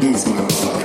He's my.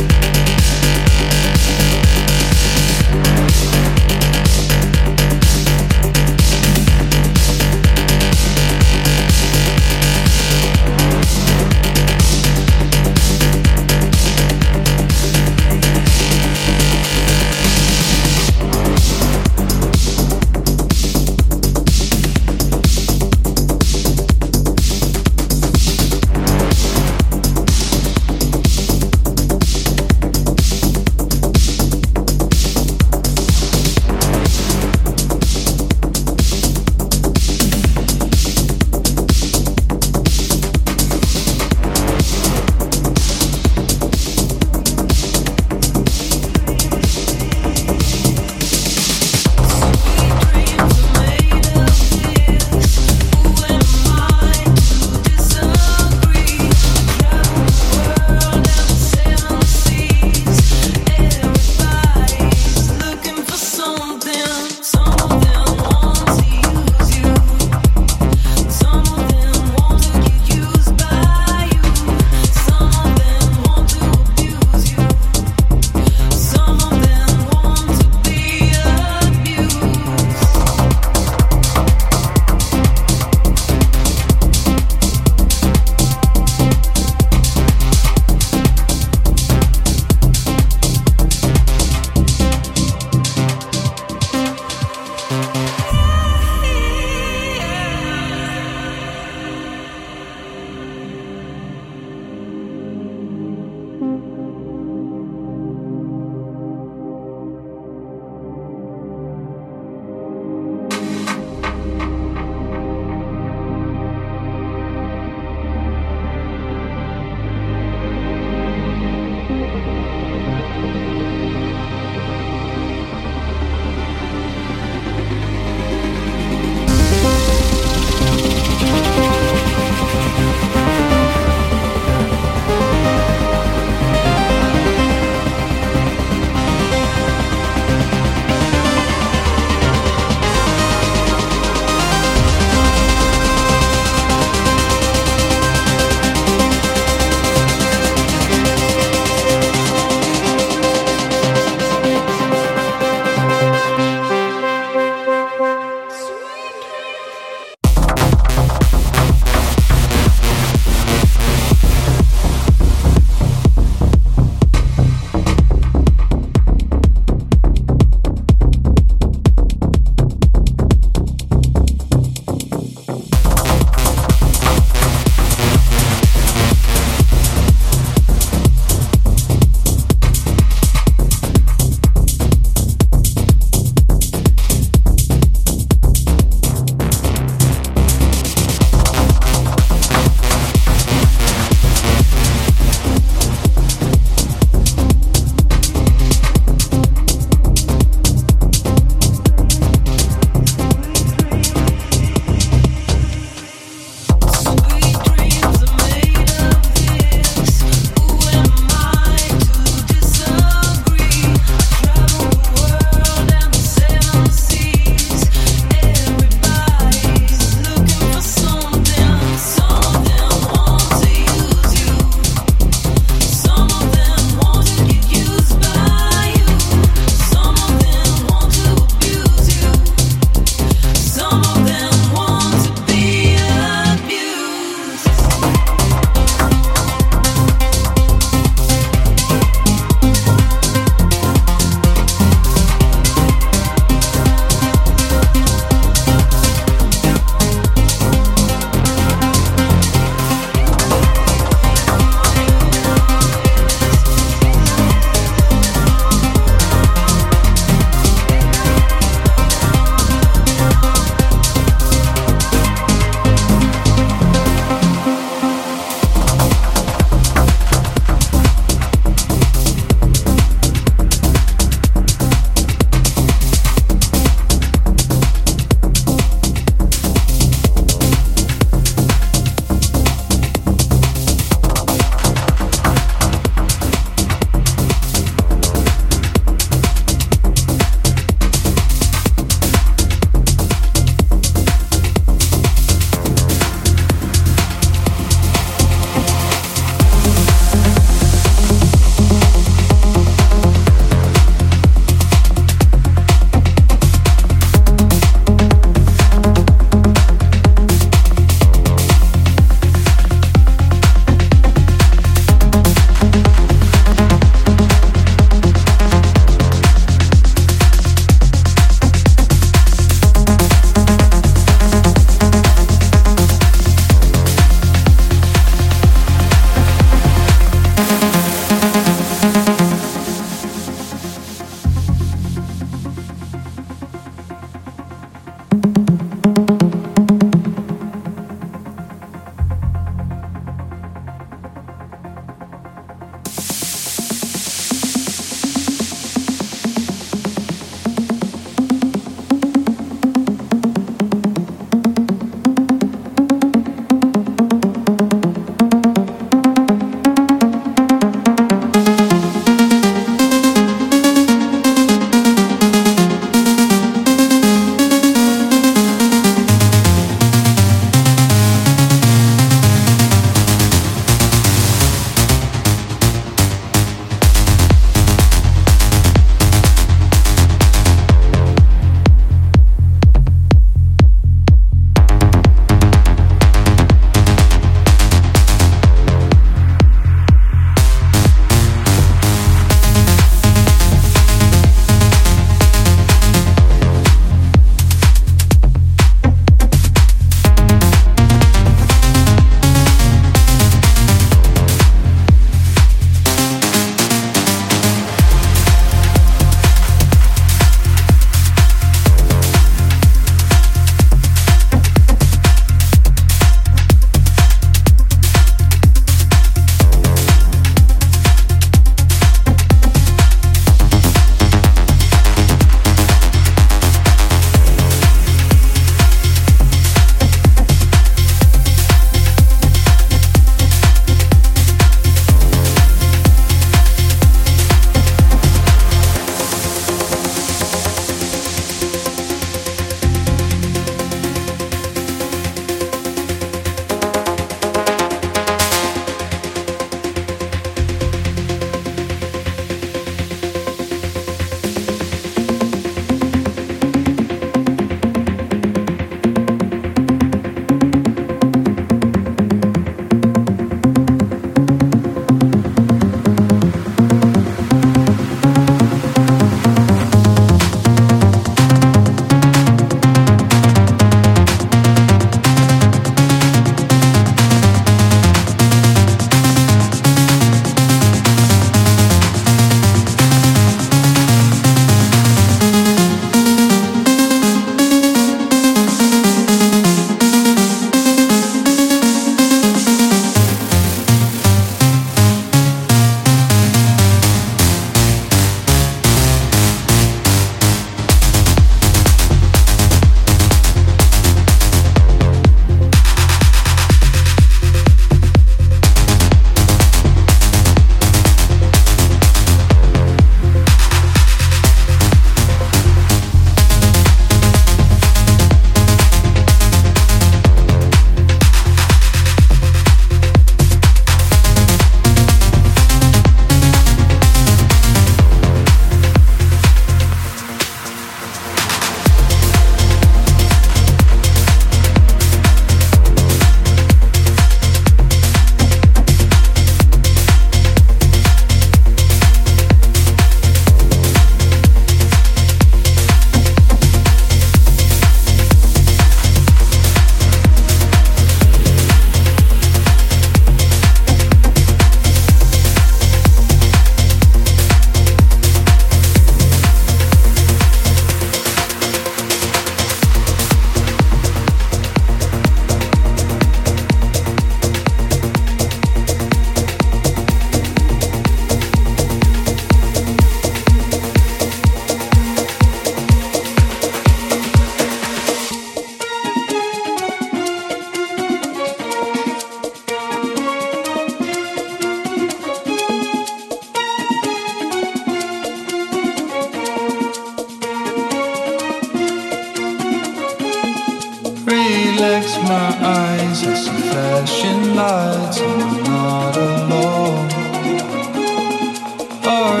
Oh.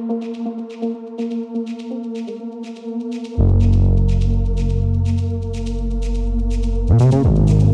Thank you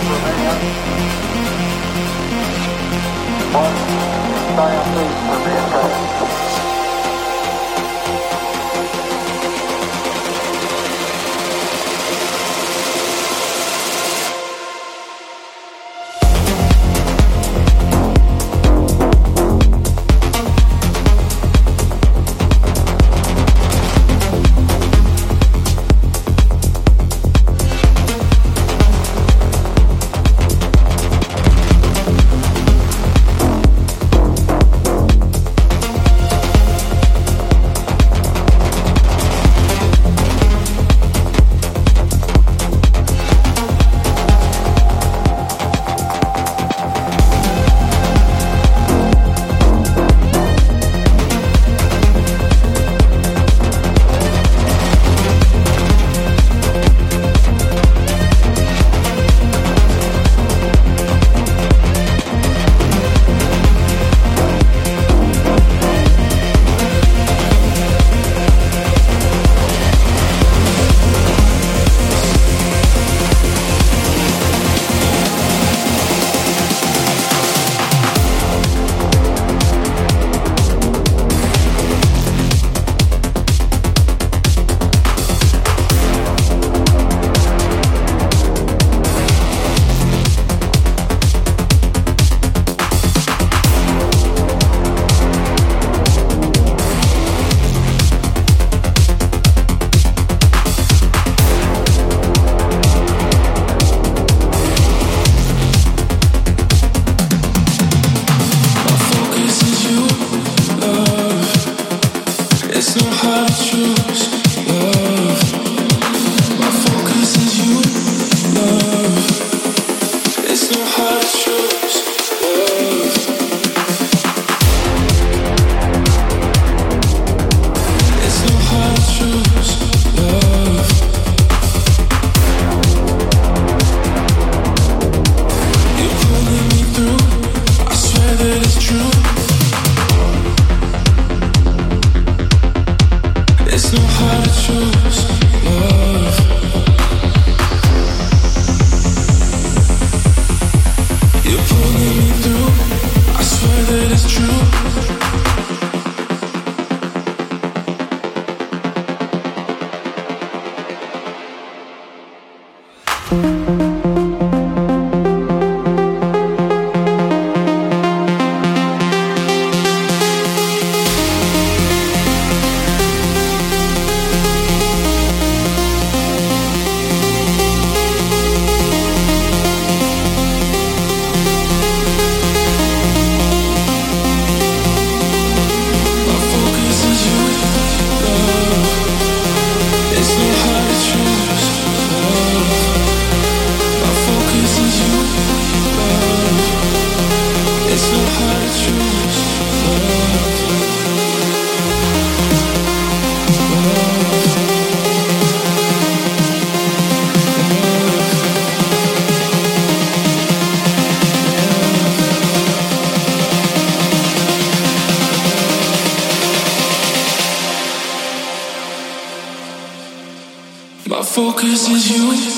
One giant leap for mankind.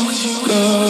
Love.